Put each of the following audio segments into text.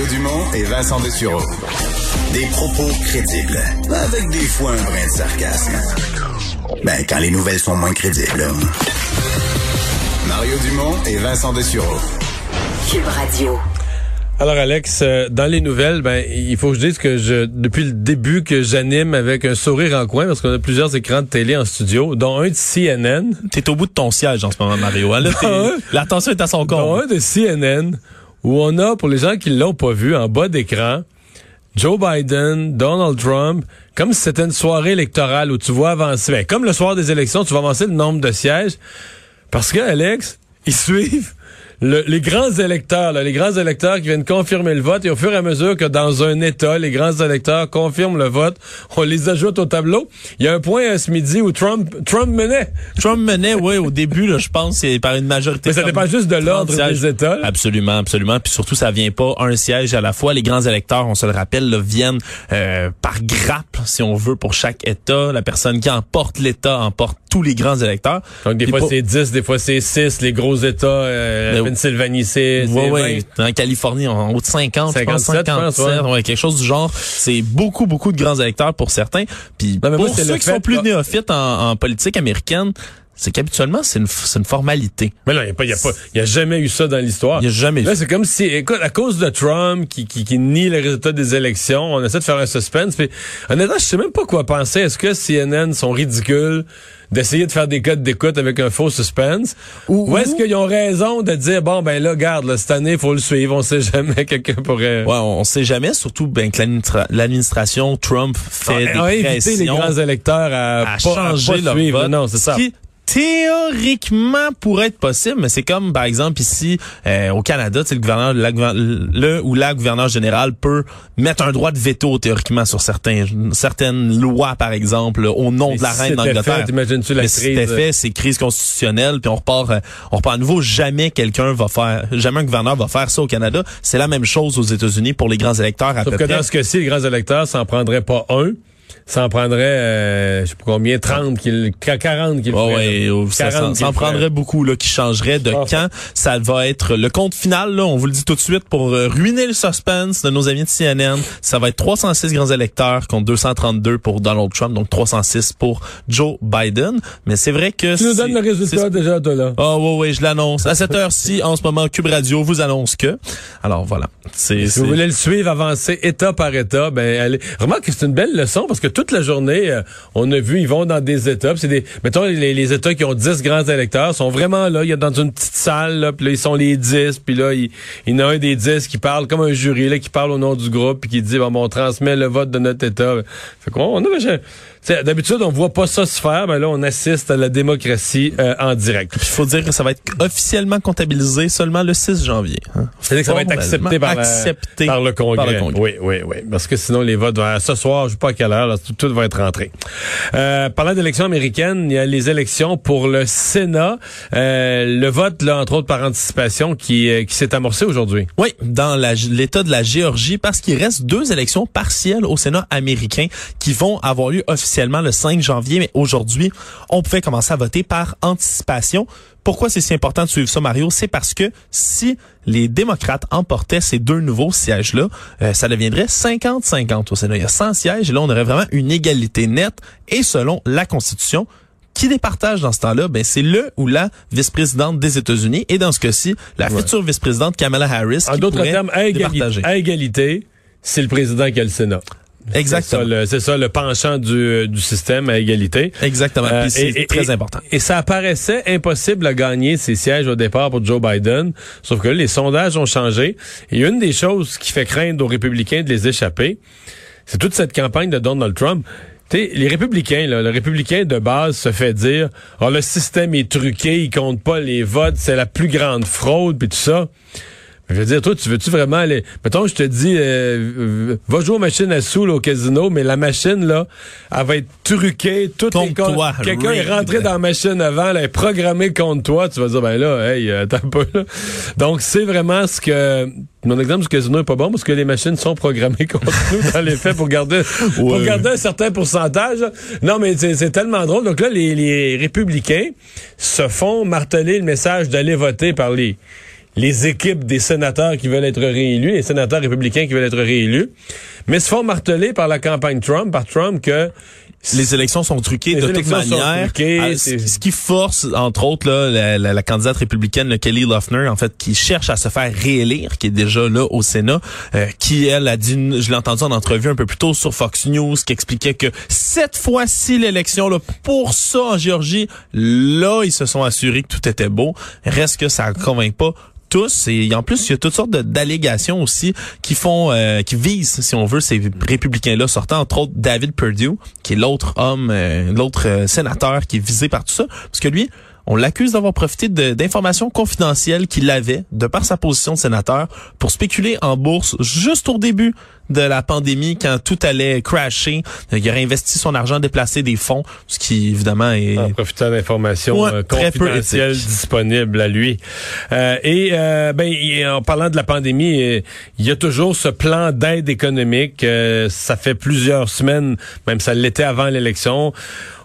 Mario Dumont et Vincent Dessureau. Des propos crédibles, avec des fois un brin de sarcasme. Ben, quand les nouvelles sont moins crédibles. Mario Dumont et Vincent Dessureau. Cube Radio. Alors Alex, euh, dans les nouvelles, ben il faut que je dise que je depuis le début que j'anime avec un sourire en coin parce qu'on a plusieurs écrans de télé en studio, dont un de CNN. T'es au bout de ton siège en ce moment, Mario. Hein? L'attention est à son Dont compte. un de CNN où on a, pour les gens qui l'ont pas vu, en bas d'écran, Joe Biden, Donald Trump, comme si c'était une soirée électorale où tu vois avancer, ben, comme le soir des élections, tu vas avancer le nombre de sièges. Parce que, Alex, ils suivent le- les grands électeurs, là, les grands électeurs qui viennent confirmer le vote, et au fur et à mesure que dans un État, les grands électeurs confirment le vote, on les ajoute au tableau. Il y a un point euh, ce midi où Trump, Trump menait. Trump menait, oui, au début, là, je pense, c'est par une majorité. Mais ça dépend juste de l'ordre 30 des. États. là. Absolument, absolument. Puis surtout, ça vient pas un siège à la fois. Les grands électeurs, on se le rappelle, là, viennent euh, par grappe, si on veut, pour chaque État. La personne qui emporte l'État emporte tous les grands électeurs. Donc, des fois, c'est 10, des fois, c'est 6. Les gros États, euh, Pennsylvanie, c'est Ouais, 20. ouais. En Californie, en haut de 50, 57, je pense, 57, je pense, ouais, quelque chose du genre. C'est beaucoup, beaucoup de grands électeurs pour certains. Puis Non, mais pour ceux qui fait sont plus néophytes en, en politique américaine, c'est qu'habituellement, c'est une, c'est une formalité. Mais non, il n'y a, pas- y a, pas- y a jamais eu ça dans l'histoire. Il y a jamais Là, eu. c'est comme si, écoute, à cause de Trump qui, qui, qui nie les résultats des élections, on essaie de faire un suspense. Puis, honnêtement, je sais même pas quoi penser. Est-ce que CNN sont ridicules d'essayer de faire des codes d'écoute avec un faux suspense? Ou, est-ce qu'ils ont raison de dire, bon, ben là, garde, là, cette année, il faut le suivre, on sait jamais, quelqu'un pourrait... Ouais, on, sait jamais, surtout ben, que l'administra- l'administration Trump fait a des invité les grands électeurs à, à pas, à changer pas leur suivre. vote. Non, c'est ça. Qui, théoriquement pourrait être possible, mais c'est comme par exemple ici euh, au Canada, le gouverneur, la le ou la gouverneur général peut mettre un droit de veto théoriquement sur certains certaines lois, par exemple, au nom Mais de la si reine d'Angleterre. t'imagines-tu la Mais si crise, c'était euh, fait, c'est crise constitutionnelle, puis on repart, euh, on repart à nouveau. Jamais quelqu'un va faire, jamais un gouverneur va faire ça au Canada. C'est la même chose aux États-Unis pour les grands électeurs à Sauf peu que près. dans ce cas-ci, les grands électeurs, ça en prendrait pas un, ça en prendrait, euh, je sais pas combien, 30, qu'il, 40 qu'il Ouais, ferait. ouais, ça, 40 ça, qu'il ça en prendrait beaucoup là, qui changerait de Ah, quand ça va être le compte final. Là, on vous le dit tout de suite pour euh, ruiner le suspense de nos amis de CNN. Ça va être 306 grands électeurs contre 232 pour Donald Trump, donc 306 pour Joe Biden. Mais c'est vrai que Tu nous donnes le résultat déjà, toi, là. Ah oui, oui, je l'annonce. À cette heure-ci, en ce moment, Cube Radio vous annonce que. Alors voilà, c'est Si vous voulez le suivre, avancer état par état, ben allez. Remarque que c'est une belle leçon parce que toute la journée, euh, on a vu, ils vont dans des états. C'est des, mettons les, états qui ont 10 grands électeurs sont vraiment là. Il y a dans une petite salle, là, puis là ils sont les 10, puis là il, y en a un des 10 qui parle comme un jury là, qui parle au nom du groupe puis qui dit bon, on transmet le vote de notre état. Fait qu'on on d'habitude on voit pas ça se faire, mais là on assiste à la démocratie euh, en direct. Il faut dire que ça va être officiellement comptabilisé seulement le 6 janvier. hein. C'est-à-dire que ça va être accepté par, la- Accepté par le Congrès. par le Congrès. Oui, oui, oui. Parce que sinon, les votes, vont- ce soir, je sais pas à quelle heure, là, tout, tout va être rentré. Euh, parlant d'élections américaines, il y a les élections pour le Sénat. Euh, le vote, là, entre autres par anticipation, qui, euh, qui s'est amorcé aujourd'hui. Oui, dans l'État de la Géorgie, parce qu'il reste deux élections partielles au Sénat américain qui vont avoir lieu officiellement le 5 janvier, mais aujourd'hui, on pouvait commencer à voter par anticipation. Pourquoi c'est si important de suivre ça, Mario? C'est parce que si les démocrates emportaient ces deux nouveaux sièges-là, euh, ça deviendrait 50-50 au Sénat. Il y a 100 sièges et là, on aurait vraiment une égalité nette. Et selon la Constitution, qui départage dans ce temps-là, ben c'est le ou la vice-présidente des États-Unis et dans ce cas-ci, la future vice-présidente Kamala Harris En d'autres termes, à égalité, à égalité, c'est le président qui a le Sénat. Exactement. C'est ça, le- C'est ça, le penchant du, du système à égalité. Exactement. Euh, c'est très et- important. Et ça apparaissait impossible à gagner ces sièges au départ pour Joe Biden. Sauf que là, les sondages ont changé. Et une des choses qui fait craindre aux républicains de les échapper, c'est toute cette campagne de Donald Trump. T'sais, les républicains, là, le républicain de base se fait dire oh, le système est truqué, il compte pas les votes, c'est la plus grande fraude, puis tout ça. Je veux dire, toi, tu veux-tu vraiment aller... Mettons, je te dis, euh, va jouer aux machines à sous là, au casino, mais la machine, là, elle va être truquée. Tout Quelqu'un est rentré dans la machine avant, là, est programmé contre toi. Tu vas dire, ben là, hey, euh, attends un peu. Là. Donc, c'est vraiment ce que... Mon exemple du casino est pas bon parce que les machines sont programmées contre nous dans les faits pour garder, pour garder un certain pourcentage. là. Non, mais c'est c'est tellement drôle. Donc là, les, les républicains se font marteler le message d'aller voter par les les équipes des sénateurs qui veulent être réélus, les sénateurs républicains qui veulent être réélus, mais se font marteler par la campagne Trump, par Trump, que les élections sont truquées de toute manière. Ah, ce qui force, entre autres, là, la, la, candidate républicaine, Kelly Loeffner, en fait, qui cherche à se faire réélire, qui est déjà là au Sénat, euh, qui, elle, a dit, je l'ai entendu en entrevue un peu plus tôt sur Fox News, qui expliquait que cette fois-ci, l'élection, là, pour ça, en Géorgie, là, ils se sont assurés que tout était beau. Reste que ça ne convainc pas tous. Et en plus, il y a toutes sortes d'allégations aussi qui font, euh, qui visent, si on veut, ces républicains-là sortant, entre autres David Perdue, qui est l'autre homme, euh, l'autre euh, sénateur qui est visé par tout ça, parce que lui, on l'accuse d'avoir profité d'informations confidentielles qu'il avait, de par sa position de sénateur, pour spéculer en bourse juste au début de la pandémie, quand tout allait crasher. Il aurait investi son argent, déplacé des fonds, ce qui évidemment est... En profitant d'informations euh, confidentielles disponibles à lui. Euh, et euh, ben, en parlant de la pandémie, il y a toujours ce plan d'aide économique. ça fait plusieurs semaines, même ça l'était avant l'élection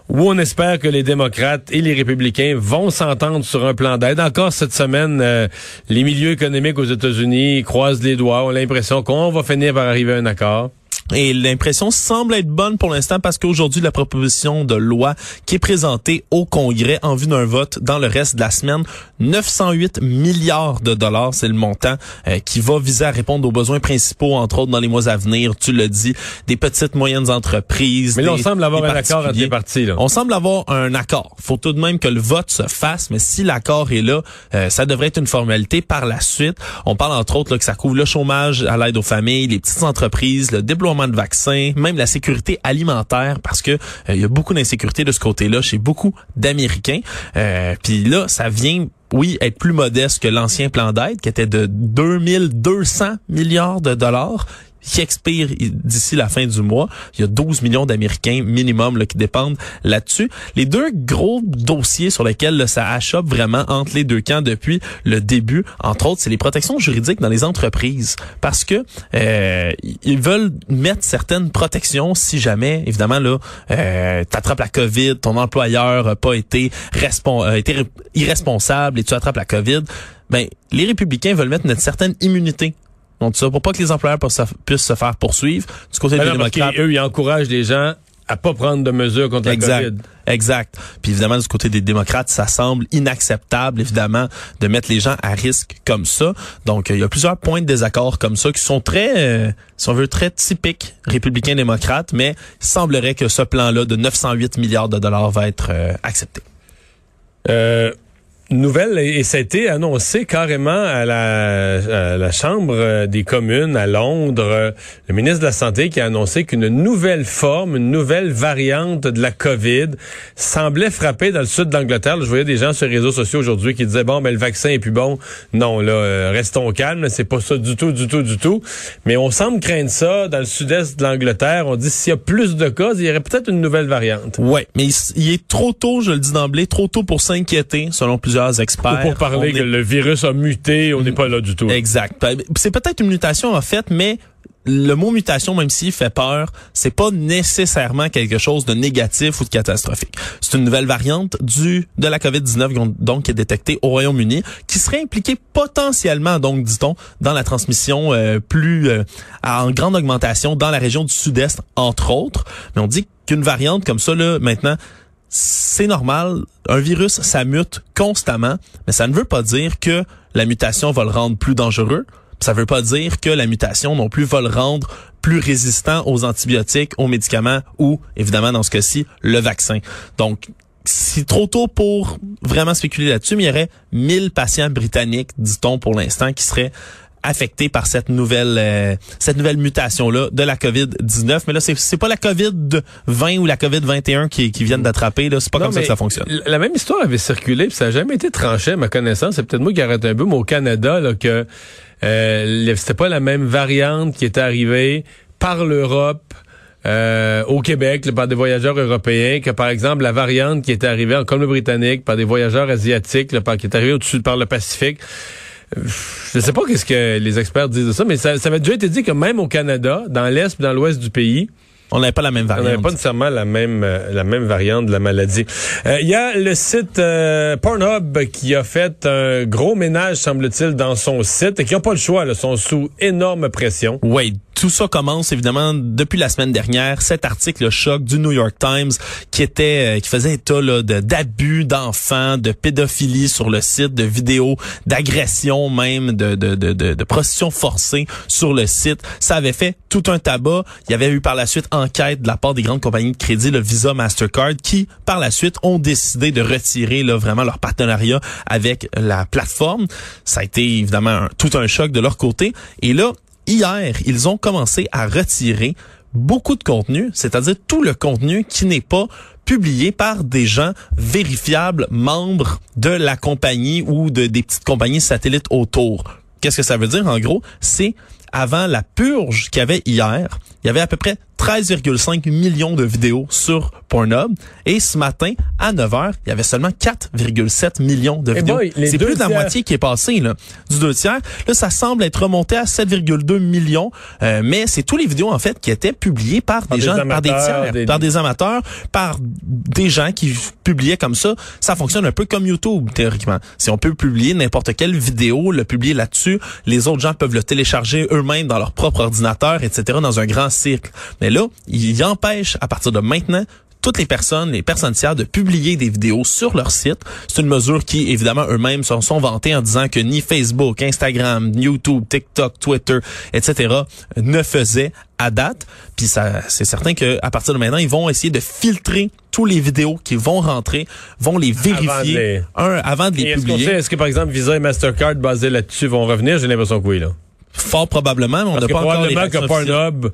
où on espère que les démocrates et les républicains vont s'entendre sur un plan d'aide. Encore cette semaine, euh, les milieux économiques aux États-Unis croisent les doigts, ont l'impression qu'on va finir par arriver à un accord. Et l'impression semble être bonne pour l'instant parce qu'aujourd'hui, la proposition de loi qui est présentée au Congrès en vue d'un vote dans le reste de la semaine, 908 milliards de dollars, c'est le montant euh, qui va viser à répondre aux besoins principaux, entre autres dans les mois à venir, tu le dis, des petites moyennes entreprises. Mais là, on semble avoir un accord entre les partis. Là. On semble avoir un accord. faut tout de même que le vote se fasse, mais si l'accord est là, euh, ça devrait être une formalité par la suite. On parle entre autres là, que ça couvre le chômage à l'aide aux familles, les petites entreprises, le déploiement de vaccins, même la sécurité alimentaire, parce que euh, il y a beaucoup d'insécurité de ce côté-là chez beaucoup d'Américains. Euh, Puis là, ça vient oui, être plus modeste que l'ancien plan d'aide qui était de 2200 milliards de dollars qui expire d'ici la fin du mois. Il y a 12 millions d'Américains minimum là, qui dépendent là-dessus. Les deux gros dossiers sur lesquels là, ça achoppe vraiment entre les deux camps depuis le début, entre autres, c'est les protections juridiques dans les entreprises. Parce que euh, ils veulent mettre certaines protections si jamais, évidemment, là, euh, t'attrapes la COVID, ton employeur a pas été, irresponsable et tu attrapes la COVID. Ben, les républicains veulent mettre une certaine immunité donc ça, pour pas que les employeurs puissent se faire poursuivre. Du côté des démocrates, eux, ils encouragent les gens à pas prendre de mesures contre exact, la COVID. Exact. Puis évidemment, du côté des démocrates, ça semble inacceptable, évidemment, de mettre les gens à risque comme ça. Donc, il y a plusieurs points de désaccord comme ça qui sont très, euh, si on veut, très typiques républicains-démocrates, mais il semblerait que ce plan-là de 908 milliards de dollars va être euh, accepté. Euh, nouvelle et ça a été annoncé carrément à la, la Chambre euh, des communes à Londres. Le ministre de la Santé qui a annoncé qu'une nouvelle forme, une nouvelle variante de la COVID semblait frapper dans le sud d'Angleterre. Je voyais des gens sur les réseaux sociaux aujourd'hui qui disaient bon, ben le vaccin est plus bon. Non, là, euh, restons calmes. C'est pas ça du tout, du tout, du tout. Mais on semble craindre ça dans le sud-est de l'Angleterre. On dit s'il y a plus de cas, il y aurait peut-être une nouvelle variante. Ouais, mais il est trop tôt, je le dis d'emblée, trop tôt pour s'inquiéter, selon plusieurs experts. pour parler que le virus a muté, on n'est pas là du tout. Exact. C'est peut-être une mutation en fait, mais le mot mutation, même s'il fait peur, c'est pas nécessairement quelque chose de négatif ou de catastrophique. C'est une nouvelle variante du de la COVID-19 donc qui est détectée au Royaume-Uni, qui serait impliquée potentiellement, donc dit-on, dans la transmission euh, plus euh, en grande augmentation dans la région du Sud-Est, entre autres. Mais on dit qu'une variante comme ça là maintenant c'est normal. Un virus, ça mute constamment, mais ça ne veut pas dire que la mutation va le rendre plus dangereux. Ça ne veut pas dire que la mutation non plus va le rendre plus résistant aux antibiotiques, aux médicaments ou, évidemment, dans ce cas-ci, le vaccin. Donc, c'est trop tôt pour vraiment spéculer là-dessus, mais il y aurait 1000 patients britanniques, dit-on pour l'instant, qui seraient affectés par cette nouvelle euh, cette nouvelle mutation là de la Covid-19. Mais là c'est c'est pas la Covid-20 ou la Covid-21 qui qui viennent d'attraper là, c'est pas comme ça que ça fonctionne. La même histoire avait circulé, puis ça a jamais été tranché à ma connaissance, c'est peut-être moi qui arrête un peu mais au Canada là que euh, c'était pas la même variante qui était arrivée par l'Europe euh, au Québec par des voyageurs européens que par exemple la variante qui était arrivée en Colombie-Britannique par des voyageurs asiatiques par, qui est arrivée au-dessus par le Pacifique je sais pas qu'est-ce que les experts disent de ça, mais ça, ça avait déjà été dit que même au Canada, dans l'est et dans l'ouest du pays, On n'avait pas la même On variante. n'avait pas nécessairement la même euh, la même variante de la maladie. Euh, Il y a le site euh, Pornhub qui a fait un gros ménage, semble-t-il, dans son site et qui n'a pas le choix. Là, sont sous énorme pression. Oui, tout ça commence évidemment depuis la semaine dernière. Cet article choc du New York Times qui était, euh, qui faisait état là, de- d'abus d'enfants, de pédophilie sur le site, de vidéos, d'agression même, de, de, de, de, de prostitution forcée sur le site. Ça avait fait tout un tabac. Il y avait eu par la suite enquête de la part des grandes compagnies de crédit, le Visa, Mastercard, qui par la suite ont décidé de retirer là, vraiment leur partenariat avec la plateforme. Ça a été évidemment tout un choc de leur côté. Et là, hier, ils ont commencé à retirer beaucoup de contenu, c'est-à-dire tout le contenu qui n'est pas publié par des gens vérifiables, membres de la compagnie ou de des petites compagnies satellites autour. Qu'est-ce que ça veut dire en gros? C'est avant la purge qu'il y avait hier, il y avait à peu près 13,5 millions de vidéos sur Pornhub et ce matin à 9h, il y avait seulement 4,7 millions de Eh vidéos. C'est plus de la tiers. moitié qui est passé là, du deux tiers. Là, ça semble être remonté à 7,2 millions, euh, mais c'est tous les vidéos en fait qui étaient publiées par des des gens, par des amateurs, tiers, des- par des amateurs, par des gens qui publiaient comme ça. Ça fonctionne un peu comme YouTube théoriquement. Si on peut publier n'importe quelle vidéo, le publier là-dessus, les autres gens peuvent le télécharger eux-mêmes dans leur propre ordinateur, etc. dans un grand cycle. Mais là, il empêche à partir de maintenant toutes les personnes, les personnes tiers, de publier des vidéos sur leur site. C'est une mesure qui, évidemment, eux-mêmes sont, sont vantés en disant que ni Facebook, Instagram, YouTube, TikTok, Twitter, etc. ne faisaient à date. Puis ça, c'est certain que à partir de maintenant, ils vont essayer de filtrer tous les vidéos qui vont rentrer, vont les vérifier de les- un, avant de les Est-ce publier. est-ce que par exemple Visa et Mastercard basés là-dessus vont revenir? J'ai l'impression que oui. Là. Fort probablement, mais on n'a pas encore les que réactions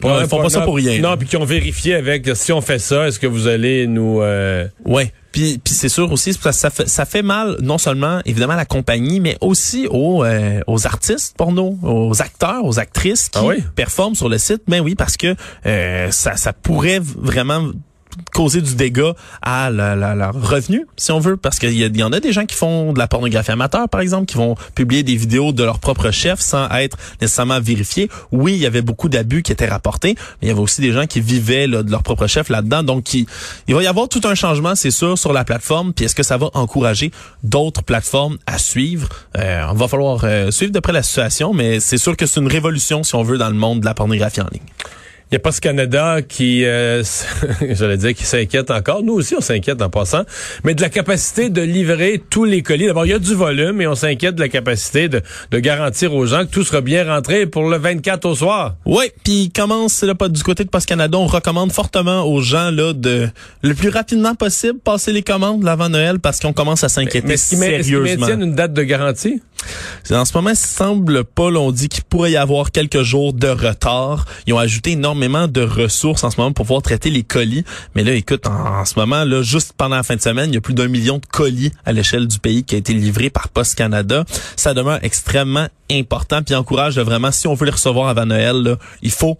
Pornhub... Non, ils font pas ça pour rien. Non, puis qui ont vérifié avec si on fait ça, est-ce que vous allez nous... euh, Ouais. Puis, puis c'est sûr aussi, ça fait, ça fait mal non seulement évidemment à la compagnie, mais aussi aux, euh, aux artistes porno, aux acteurs, aux actrices qui Ah oui? performent sur le site. Mais oui, parce que euh, ça, ça pourrait vraiment causer du dégât à la- la- leur revenu, si on veut, parce qu'il y, il en a des gens qui font de la pornographie amateur, par exemple, qui vont publier des vidéos de leur propre chef sans être nécessairement vérifiés. Oui, il y avait beaucoup d'abus qui étaient rapportés, mais il y avait aussi des gens qui vivaient là, de leur propre chef là-dedans. Donc, qui- il va y avoir tout un changement, c'est sûr, sur la plateforme. Puis est-ce que ça va encourager d'autres plateformes à suivre? Euh, on va falloir euh, suivre de près la situation, mais c'est sûr que c'est une révolution, si on veut, dans le monde de la pornographie en ligne. Il y a pas ce Canada qui, euh, j'allais dire, qui s'inquiète encore. Nous aussi, on s'inquiète en passant. Mais de la capacité de livrer tous les colis. D'abord, il y a du volume et on s'inquiète de la capacité de, de garantir aux gens que tout sera bien rentré pour le 24 au soir. Oui, puis commence là pas du côté de Post Canada, on recommande fortement aux gens là de le plus rapidement possible passer les commandes l'avant Noël parce qu'on commence à s'inquiéter Mais est-ce qu'ils ma- est-ce qu'ils sérieusement. maintiennent une date de garantie? En ce moment, il semble pas, l'on dit qu'il pourrait y avoir quelques jours de retard. Ils ont ajouté énormément de ressources en ce moment pour pouvoir traiter les colis. Mais là, écoute, en, ce moment, là, juste pendant la fin de semaine, il y a plus d'un million de colis à l'échelle du pays qui a été livré par Post Canada. Ça demeure extrêmement important puis encourage vraiment, si on veut les recevoir avant Noël, il faut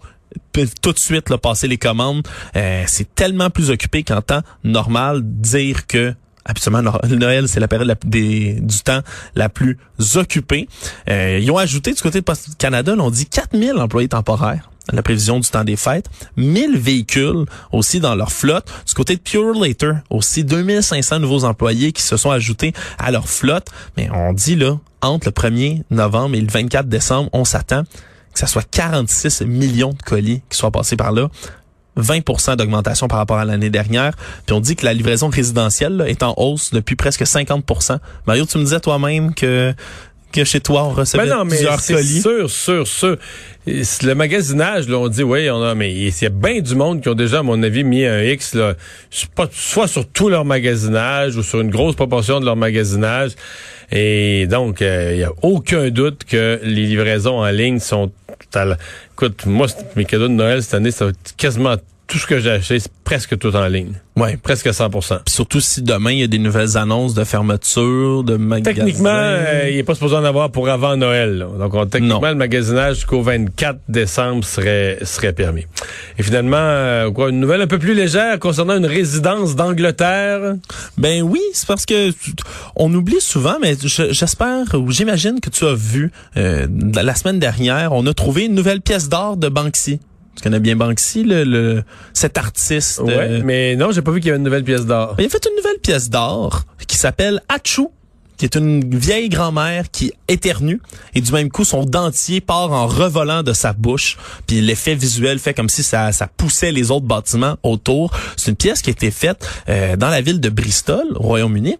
tout de suite là, passer les commandes. Euh, c'est tellement plus occupé qu'en temps normal dire que Absolument, no- Noël, c'est la période du temps la plus occupée. Euh, ils ont ajouté du côté de Post Canada, là, on dit 4000 employés temporaires la prévision du temps des fêtes, 1000 véhicules aussi dans leur flotte. Du côté de Pure Later, aussi 2500 nouveaux employés qui se sont ajoutés à leur flotte. Mais on dit là, entre le 1er novembre et le 24 décembre, on s'attend que ça soit 46 millions de colis qui soient passés par là. 20% d'augmentation par rapport à l'année dernière. Puis on dit que la livraison résidentielle est en hausse depuis presque 50% Mario, tu me disais toi-même que que chez toi on recevait Ben non, mais plusieurs colis. sûr, sûr, sûr. Le magasinage, là, on dit, oui, on a, mais il y a bien du monde qui ont déjà, à mon avis, mis un X, là, soit sur tout leur magasinage ou sur une grosse proportion de leur magasinage. Et donc, euh, il y a aucun doute que les livraisons en ligne sont à la- Écoute, moi, mes cadeaux de Noël cette année, ça va être quasiment tout ce que j'ai acheté, c'est presque tout en ligne. Ouais. Presque 100% Puis surtout si demain il y a des nouvelles annonces de fermeture de magasins. Techniquement, euh, il n'est pas supposé en avoir pour avant Noël. là. Donc, on- techniquement, Non. le magasinage jusqu'au 24 décembre serait, serait permis. Et finalement, euh, quoi, une nouvelle un peu plus légère concernant une résidence d'Angleterre? Ben oui, c'est parce que on oublie souvent, mais je- j'espère ou j'imagine que tu as vu euh, la semaine dernière, on a trouvé une nouvelle pièce d'or de Banksy. Tu connais bien Banksy, le, le cet artiste. Ouais, euh, mais non, j'ai pas vu qu'il y avait une nouvelle pièce d'or. il a fait une nouvelle pièce d'or qui s'appelle Achou qui est une vieille grand-mère qui éternue et du même coup son dentier part en revolant de sa bouche puis l'effet visuel fait comme si ça, ça poussait les autres bâtiments autour. C'est une pièce qui a été faite euh, dans la ville de Bristol au Royaume-Uni.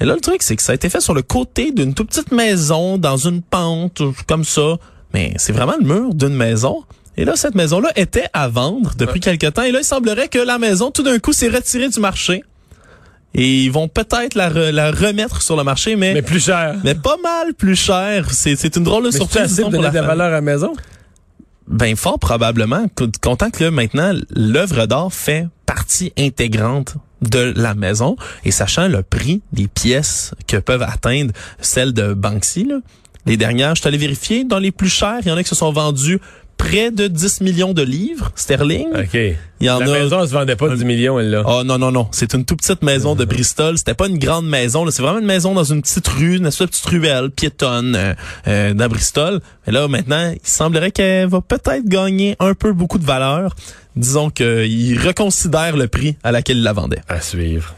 Et là le truc c'est que ça a été fait sur le côté d'une toute petite maison dans une pente comme ça, mais c'est vraiment le mur d'une maison. Et là, cette maison-là était à vendre depuis quelque temps. Et là, il semblerait que la maison, tout d'un coup, s'est retirée du marché. Et ils vont peut-être la, re- la remettre sur le marché, mais, Mais mais, plus cher. pas mal plus cher. C'est, c'est une drôle de Mais surprise. pour donner la de la valeur à la maison? Ben fort probablement. Co- Content que là, maintenant, l'œuvre d'art fait partie intégrante de la maison et sachant le prix des pièces que peuvent atteindre celles de Banksy, là, les dernières, je suis allé vérifier, dans les plus chères, il y en a qui se sont vendus près de 10 millions de livres sterling. OK. Il y en la a maison, elle se vendait pas 10 millions, elle, là. Oh non, non, non. C'est une toute petite maison de Bristol. C'était pas une grande maison. là. C'est vraiment une maison dans une petite rue, une espèce de petite ruelle piétonne euh, euh, dans Bristol. Mais là, maintenant, il semblerait qu'elle va peut-être gagner un peu beaucoup de valeur. Disons qu'il reconsidère le prix à laquelle il la vendait. À suivre.